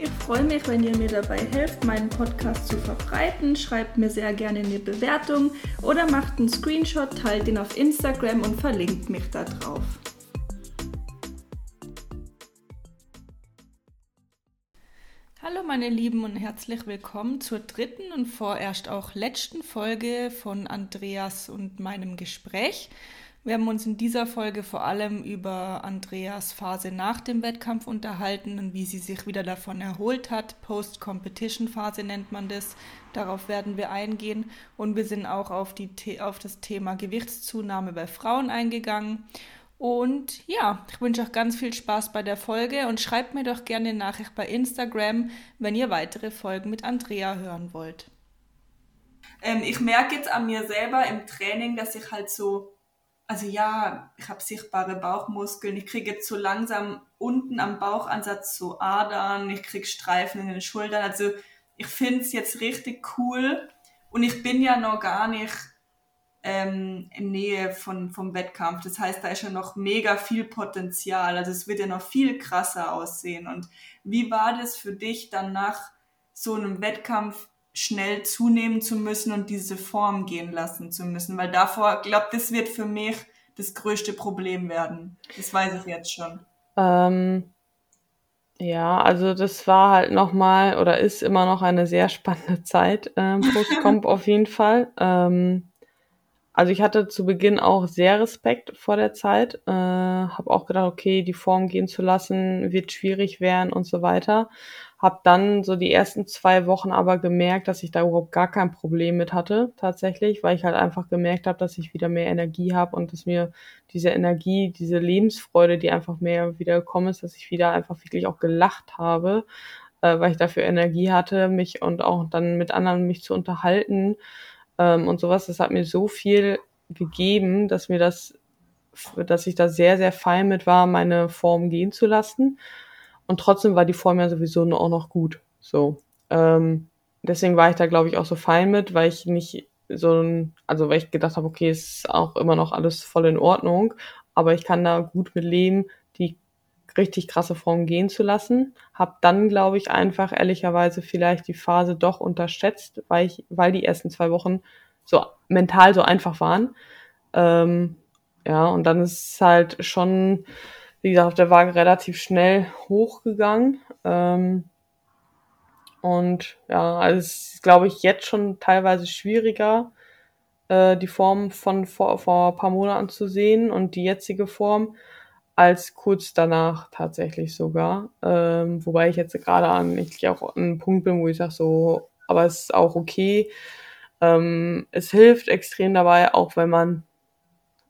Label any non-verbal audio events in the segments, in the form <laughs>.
Ich freue mich, wenn ihr mir dabei helft, meinen Podcast zu verbreiten. Schreibt mir sehr gerne eine Bewertung oder macht einen Screenshot, teilt ihn auf Instagram und verlinkt mich da drauf. Hallo meine Lieben und herzlich willkommen zur dritten und vorerst auch letzten Folge von Andreas und meinem Gespräch. Wir haben uns in dieser Folge vor allem über Andreas Phase nach dem Wettkampf unterhalten und wie sie sich wieder davon erholt hat. Post-Competition-Phase nennt man das. Darauf werden wir eingehen. Und wir sind auch auf, die, auf das Thema Gewichtszunahme bei Frauen eingegangen. Und ja, ich wünsche euch ganz viel Spaß bei der Folge und schreibt mir doch gerne eine Nachricht bei Instagram, wenn ihr weitere Folgen mit Andrea hören wollt. Ähm, ich merke jetzt an mir selber im Training, dass ich halt so also ja, ich habe sichtbare Bauchmuskeln, ich kriege jetzt so langsam unten am Bauchansatz so Adern, ich kriege Streifen in den Schultern. Also ich finde es jetzt richtig cool und ich bin ja noch gar nicht ähm, in Nähe von, vom Wettkampf. Das heißt, da ist ja noch mega viel Potenzial. Also es wird ja noch viel krasser aussehen. Und wie war das für dich dann nach so einem Wettkampf schnell zunehmen zu müssen und diese Form gehen lassen zu müssen. Weil davor, glaube das wird für mich das größte Problem werden. Das weiß ich jetzt schon. Ähm, ja, also das war halt nochmal oder ist immer noch eine sehr spannende <laughs> Zeit ähm, Postcomp <laughs> auf jeden Fall. Ähm, also ich hatte zu Beginn auch sehr Respekt vor der Zeit, äh, habe auch gedacht, okay, die Form gehen zu lassen wird schwierig werden und so weiter. Hab dann so die ersten zwei Wochen aber gemerkt, dass ich da überhaupt gar kein Problem mit hatte, tatsächlich, weil ich halt einfach gemerkt habe, dass ich wieder mehr Energie habe und dass mir diese Energie, diese Lebensfreude, die einfach mehr wieder gekommen ist, dass ich wieder einfach wirklich auch gelacht habe, äh, weil ich dafür Energie hatte, mich und auch dann mit anderen mich zu unterhalten ähm, und sowas. Das hat mir so viel gegeben, dass mir das, dass ich da sehr, sehr fein mit war, meine Form gehen zu lassen. Und trotzdem war die Form ja sowieso auch noch gut. So. Ähm, deswegen war ich da, glaube ich, auch so fein mit, weil ich nicht so ein, also weil ich gedacht habe, okay, ist auch immer noch alles voll in Ordnung, aber ich kann da gut mit leben, die richtig krasse Form gehen zu lassen. Hab dann, glaube ich, einfach ehrlicherweise vielleicht die Phase doch unterschätzt, weil ich, weil die ersten zwei Wochen so mental so einfach waren. Ähm, ja, und dann ist es halt schon wie gesagt, auf der Waage relativ schnell hochgegangen. Ähm, und ja, also es ist, glaube ich, jetzt schon teilweise schwieriger, äh, die Form von vor, vor ein paar Monaten zu sehen und die jetzige Form als kurz danach tatsächlich sogar. Ähm, wobei ich jetzt gerade an, ich auch an einem Punkt bin, wo ich sage so, aber es ist auch okay. Ähm, es hilft extrem dabei, auch wenn man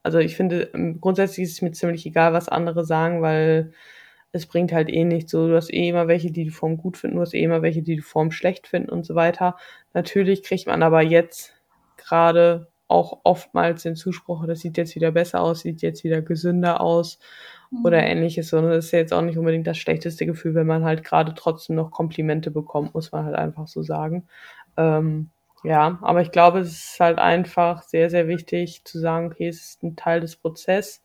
also ich finde, ähm, grundsätzlich ist es mir ziemlich egal, was andere sagen, weil es bringt halt eh nichts. So, du hast eh immer welche, die die Form gut finden, du hast eh immer welche, die die Form schlecht finden und so weiter. Natürlich kriegt man aber jetzt gerade auch oftmals den Zuspruch, das sieht jetzt wieder besser aus, sieht jetzt wieder gesünder aus mhm. oder ähnliches. Und das ist ja jetzt auch nicht unbedingt das schlechteste Gefühl, wenn man halt gerade trotzdem noch Komplimente bekommt, muss man halt einfach so sagen. Ähm, ja, aber ich glaube, es ist halt einfach sehr, sehr wichtig zu sagen, okay, es ist ein Teil des Prozesses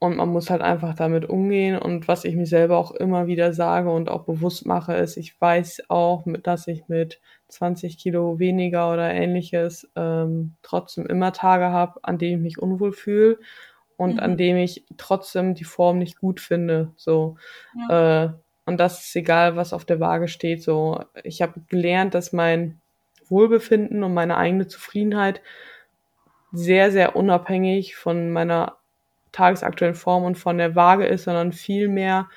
und man muss halt einfach damit umgehen. Und was ich mir selber auch immer wieder sage und auch bewusst mache, ist, ich weiß auch, dass ich mit 20 Kilo weniger oder ähnliches ähm, trotzdem immer Tage habe, an denen ich mich unwohl fühle und mhm. an dem ich trotzdem die Form nicht gut finde. So. Ja. Äh, und das ist egal, was auf der Waage steht. So, ich habe gelernt, dass mein Wohlbefinden und meine eigene Zufriedenheit sehr, sehr unabhängig von meiner tagesaktuellen Form und von der Waage ist, sondern vielmehr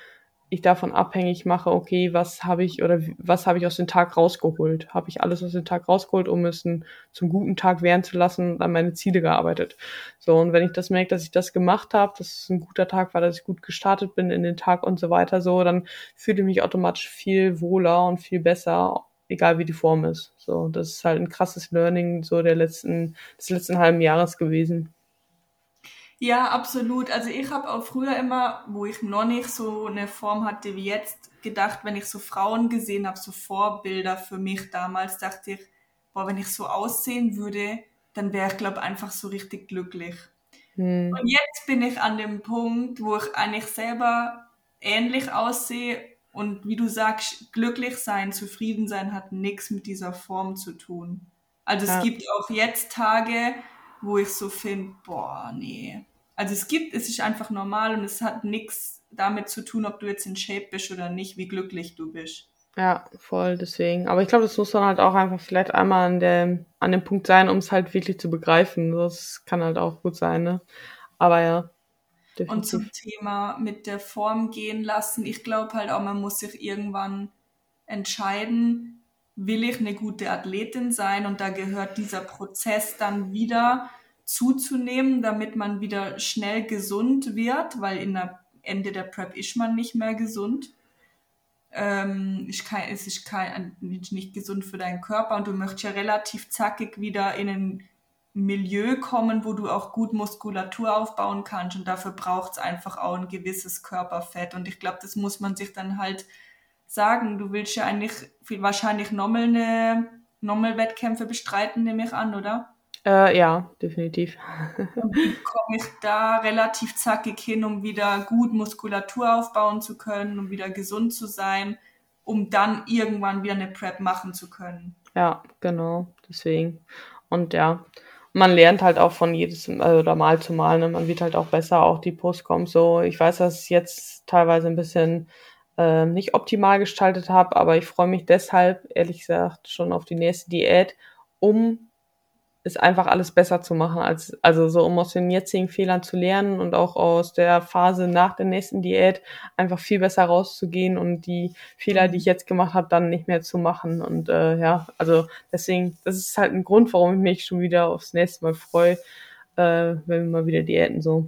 ich davon abhängig mache, okay, was habe ich oder was habe ich aus dem Tag rausgeholt? Habe ich alles aus dem Tag rausgeholt, um es zum guten Tag werden zu lassen und an meine Ziele gearbeitet? So, und wenn ich das merke, dass ich das gemacht habe, dass es ein guter Tag war, dass ich gut gestartet bin in den Tag und so weiter, so, dann fühle ich mich automatisch viel wohler und viel besser, egal wie die Form ist. So, das ist halt ein krasses Learning so der letzten, des letzten halben Jahres gewesen. Ja, absolut. Also ich habe auch früher immer, wo ich noch nicht so eine Form hatte wie jetzt, gedacht, wenn ich so Frauen gesehen habe, so Vorbilder für mich damals, dachte ich, boah, wenn ich so aussehen würde, dann wäre ich, glaube einfach so richtig glücklich. Hm. Und jetzt bin ich an dem Punkt, wo ich eigentlich selber ähnlich aussehe und wie du sagst, glücklich sein, zufrieden sein hat nichts mit dieser Form zu tun. Also ja. es gibt auch jetzt Tage, wo ich so finde, boah, nee, also es gibt, es ist einfach normal und es hat nichts damit zu tun, ob du jetzt in Shape bist oder nicht, wie glücklich du bist. Ja, voll, deswegen. Aber ich glaube, das muss dann halt auch einfach vielleicht einmal an dem, an dem Punkt sein, um es halt wirklich zu begreifen. Das kann halt auch gut sein, ne? Aber ja. Definitiv. Und zum Thema mit der Form gehen lassen, ich glaube halt auch, man muss sich irgendwann entscheiden, will ich eine gute Athletin sein und da gehört dieser Prozess dann wieder zuzunehmen, damit man wieder schnell gesund wird, weil in der Ende der Prep ist man nicht mehr gesund. Ähm, es ist kein, nicht gesund für deinen Körper und du möchtest ja relativ zackig wieder in ein Milieu kommen, wo du auch gut Muskulatur aufbauen kannst und dafür braucht es einfach auch ein gewisses Körperfett und ich glaube, das muss man sich dann halt sagen. Du willst ja eigentlich viel, wahrscheinlich nochmal eine Nochmal-Wettkämpfe bestreiten, nehme ich an, oder? Äh, ja, definitiv. <laughs> wie komme ich da relativ zackig hin, um wieder gut Muskulatur aufbauen zu können, um wieder gesund zu sein, um dann irgendwann wieder eine Prep machen zu können. Ja, genau, deswegen. Und ja, man lernt halt auch von jedes also, oder Mal zu Mal, ne? man wird halt auch besser, auch die Postcoms so. Ich weiß, dass ich jetzt teilweise ein bisschen äh, nicht optimal gestaltet habe, aber ich freue mich deshalb, ehrlich gesagt, schon auf die nächste Diät, um ist einfach alles besser zu machen, als, also so, um aus den jetzigen Fehlern zu lernen und auch aus der Phase nach der nächsten Diät einfach viel besser rauszugehen und die Fehler, die ich jetzt gemacht habe, dann nicht mehr zu machen. Und äh, ja, also deswegen, das ist halt ein Grund, warum ich mich schon wieder aufs nächste Mal freue, äh, wenn wir mal wieder Diäten so.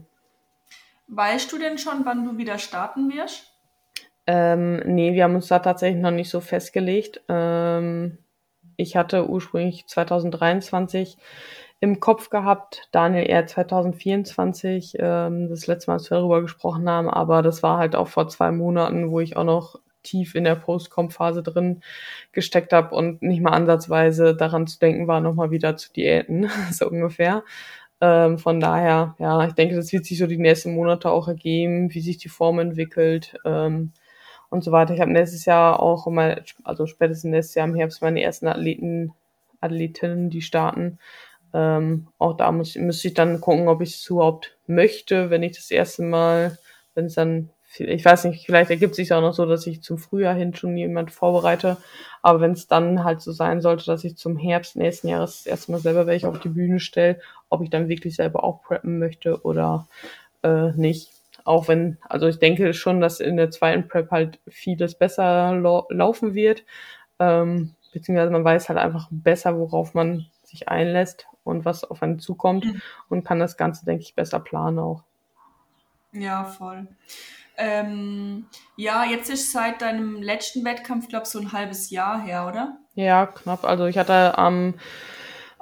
Weißt du denn schon, wann du wieder starten wirst? Ähm, nee, wir haben uns da tatsächlich noch nicht so festgelegt. Ähm, ich hatte ursprünglich 2023 im Kopf gehabt, Daniel eher 2024, ähm, das letzte Mal, als wir darüber gesprochen haben, aber das war halt auch vor zwei Monaten, wo ich auch noch tief in der Post-Com-Phase drin gesteckt habe und nicht mal ansatzweise daran zu denken war, nochmal wieder zu diäten, <laughs> so ungefähr. Ähm, von daher, ja, ich denke, das wird sich so die nächsten Monate auch ergeben, wie sich die Form entwickelt. Ähm, und so weiter. Ich habe nächstes Jahr auch mal, also spätestens nächstes Jahr im Herbst meine ersten Athleten, Athletinnen, die starten. Ähm, auch da muss, müsste ich dann gucken, ob ich es überhaupt möchte, wenn ich das erste Mal, wenn es dann, ich weiß nicht, vielleicht ergibt sich auch noch so, dass ich zum Frühjahr hin schon jemand vorbereite. Aber wenn es dann halt so sein sollte, dass ich zum Herbst nächsten Jahres das erste Mal selber welche auf die Bühne stelle, ob ich dann wirklich selber auch preppen möchte oder äh, nicht. Auch wenn, also ich denke schon, dass in der zweiten Prep halt vieles besser laufen wird. Ähm, beziehungsweise man weiß halt einfach besser, worauf man sich einlässt und was auf einen zukommt mhm. und kann das Ganze, denke ich, besser planen auch. Ja, voll. Ähm, ja, jetzt ist seit deinem letzten Wettkampf, glaube ich, so ein halbes Jahr her, oder? Ja, knapp. Also ich hatte am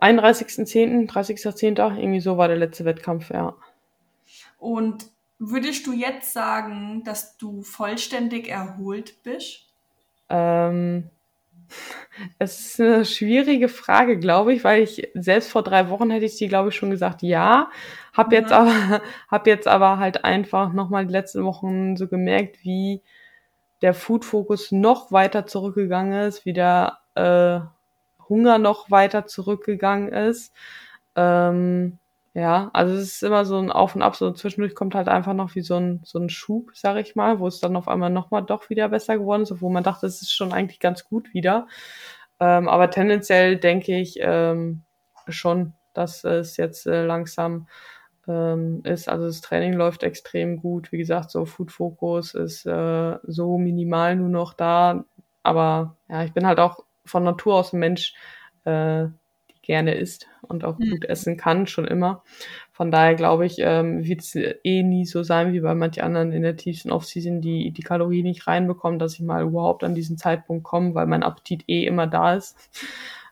31.10., 30.10., irgendwie so war der letzte Wettkampf, ja. Und Würdest du jetzt sagen, dass du vollständig erholt bist? Ähm, es ist eine schwierige Frage, glaube ich, weil ich selbst vor drei Wochen hätte ich die, glaube ich, schon gesagt, ja. Hab mhm. jetzt aber, <laughs> hab jetzt aber halt einfach nochmal die letzten Wochen so gemerkt, wie der Food-Fokus noch weiter zurückgegangen ist, wie der äh, Hunger noch weiter zurückgegangen ist. Ähm, ja, also es ist immer so ein Auf und Ab, so zwischendurch kommt halt einfach noch wie so ein, so ein Schub, sag ich mal, wo es dann auf einmal nochmal doch wieder besser geworden ist, obwohl man dachte, es ist schon eigentlich ganz gut wieder. Ähm, aber tendenziell denke ich ähm, schon, dass es jetzt äh, langsam ähm, ist. Also das Training läuft extrem gut. Wie gesagt, so Food Focus ist äh, so minimal nur noch da. Aber ja, ich bin halt auch von Natur aus ein Mensch, äh, gerne isst und auch mhm. gut essen kann, schon immer. Von daher glaube ich, ähm, wird es eh nie so sein wie bei manchen anderen in der tiefsten Offseason, die die Kalorien nicht reinbekommen, dass ich mal überhaupt an diesen Zeitpunkt komme, weil mein Appetit eh immer da ist.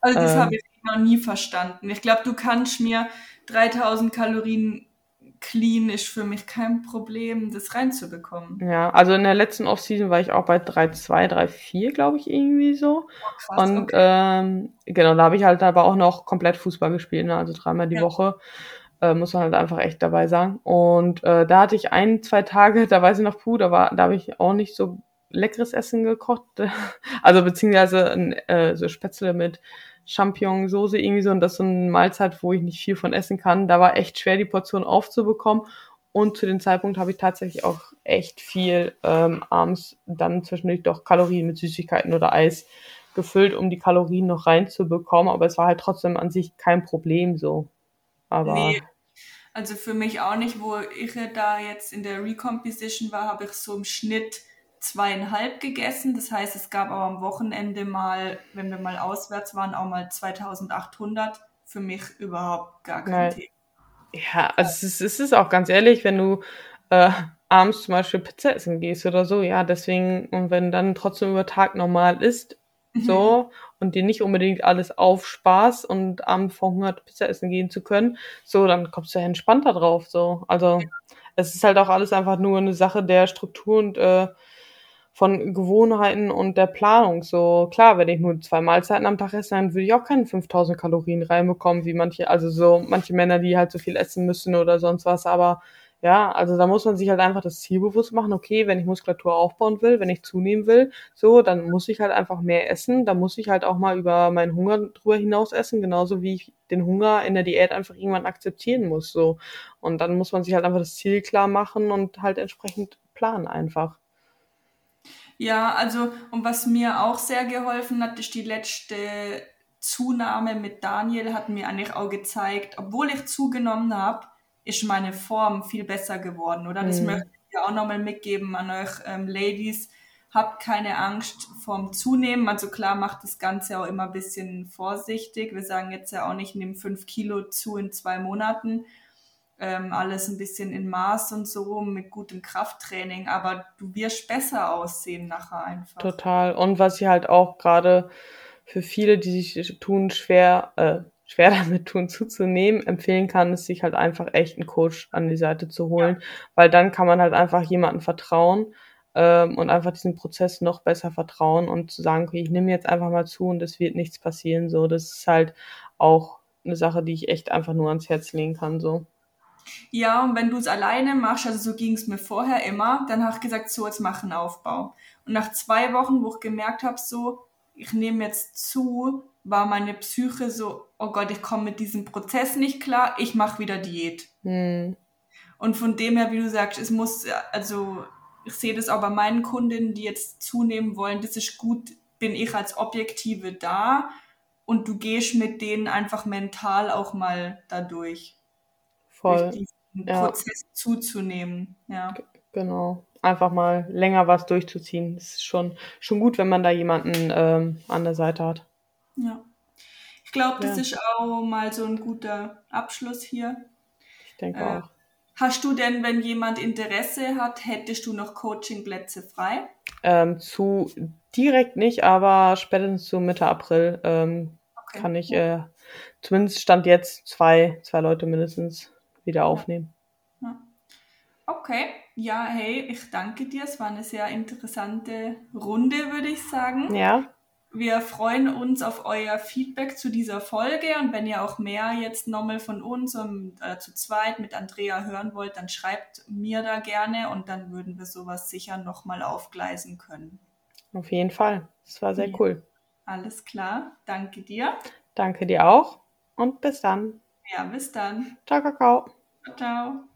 Also das ähm, habe ich noch nie verstanden. Ich glaube, du kannst mir 3000 Kalorien clean ist für mich kein Problem, das reinzubekommen. Ja, also in der letzten Offseason war ich auch bei 3,2, 3,4, glaube ich, irgendwie so. Oh, krass, und okay. ähm, genau, da habe ich halt aber auch noch komplett Fußball gespielt, ne? also dreimal die ja. Woche. Äh, muss man halt einfach echt dabei sagen. Und äh, da hatte ich ein, zwei Tage, <laughs> da weiß ich noch, puh, da war, da habe ich auch nicht so leckeres Essen gekocht. <laughs> also beziehungsweise äh, so Spätzle mit Champignon-Soße irgendwie so und das ist so eine Mahlzeit, wo ich nicht viel von essen kann. Da war echt schwer, die Portion aufzubekommen. Und zu dem Zeitpunkt habe ich tatsächlich auch echt viel ähm, abends dann zwischendurch doch Kalorien mit Süßigkeiten oder Eis gefüllt, um die Kalorien noch reinzubekommen. Aber es war halt trotzdem an sich kein Problem so. Aber nee, also für mich auch nicht, wo ich da jetzt in der Recomposition war, habe ich so im Schnitt zweieinhalb gegessen. Das heißt, es gab auch am Wochenende mal, wenn wir mal auswärts waren, auch mal 2800. Für mich überhaupt gar kein Nein. Thema. Ja, also es ist, es ist auch ganz ehrlich, wenn du äh, abends zum Beispiel Pizza essen gehst oder so, ja, deswegen, und wenn dann trotzdem über Tag normal ist, mhm. so, und dir nicht unbedingt alles aufspaßt und abends verhungert Pizza essen gehen zu können, so, dann kommst du ja entspannter drauf, so. Also, ja. es ist halt auch alles einfach nur eine Sache der Struktur und äh, von Gewohnheiten und der Planung. So klar, wenn ich nur zwei Mahlzeiten am Tag esse, dann würde ich auch keine 5000 Kalorien reinbekommen, wie manche, also so manche Männer, die halt so viel essen müssen oder sonst was. Aber ja, also da muss man sich halt einfach das Ziel bewusst machen. Okay, wenn ich Muskulatur aufbauen will, wenn ich zunehmen will, so, dann muss ich halt einfach mehr essen. Da muss ich halt auch mal über meinen Hunger drüber hinaus essen, genauso wie ich den Hunger in der Diät einfach irgendwann akzeptieren muss. So und dann muss man sich halt einfach das Ziel klar machen und halt entsprechend planen einfach. Ja, also und was mir auch sehr geholfen hat, ist die letzte Zunahme mit Daniel, hat mir eigentlich auch gezeigt, obwohl ich zugenommen habe, ist meine Form viel besser geworden, oder? Das mhm. möchte ich auch nochmal mitgeben an euch ähm, Ladies. Habt keine Angst vorm Zunehmen. Also klar, macht das Ganze auch immer ein bisschen vorsichtig. Wir sagen jetzt ja auch nicht, nimm fünf Kilo zu in zwei Monaten ähm, alles ein bisschen in Maß und so mit gutem Krafttraining, aber du wirst besser aussehen nachher einfach. Total. Und was ich halt auch gerade für viele, die sich tun, schwer, äh, schwer <laughs> damit tun, zuzunehmen, empfehlen kann, ist sich halt einfach echt einen Coach an die Seite zu holen, ja. weil dann kann man halt einfach jemandem vertrauen ähm, und einfach diesen Prozess noch besser vertrauen und zu sagen, okay, ich nehme jetzt einfach mal zu und es wird nichts passieren. So, das ist halt auch eine Sache, die ich echt einfach nur ans Herz legen kann. So. Ja, und wenn du es alleine machst, also so ging es mir vorher immer, dann habe ich gesagt, so, jetzt mach einen Aufbau. Und nach zwei Wochen, wo ich gemerkt habe, so, ich nehme jetzt zu, war meine Psyche so, oh Gott, ich komme mit diesem Prozess nicht klar, ich mache wieder Diät. Hm. Und von dem her, wie du sagst, es muss, also ich sehe das auch bei meinen Kundinnen, die jetzt zunehmen wollen, das ist gut, bin ich als Objektive da und du gehst mit denen einfach mental auch mal dadurch. Voll. Diesen ja. Prozess zuzunehmen. Ja. Genau. Einfach mal länger was durchzuziehen. Das ist schon, schon gut, wenn man da jemanden ähm, an der Seite hat. Ja. Ich glaube, das ja. ist auch mal so ein guter Abschluss hier. Ich denke äh, auch. Hast du denn, wenn jemand Interesse hat, hättest du noch Coachingplätze frei? Ähm, zu direkt nicht, aber spätestens zu Mitte April ähm, okay. kann ich, äh, zumindest stand jetzt zwei, zwei Leute mindestens wieder aufnehmen. Okay, ja, hey, ich danke dir. Es war eine sehr interessante Runde, würde ich sagen. Ja. Wir freuen uns auf euer Feedback zu dieser Folge und wenn ihr auch mehr jetzt nochmal von uns um, äh, zu zweit mit Andrea hören wollt, dann schreibt mir da gerne und dann würden wir sowas sicher nochmal aufgleisen können. Auf jeden Fall. Es war sehr ja. cool. Alles klar. Danke dir. Danke dir auch und bis dann. Ja, bis dann. Ciao, Kakao. Ciao.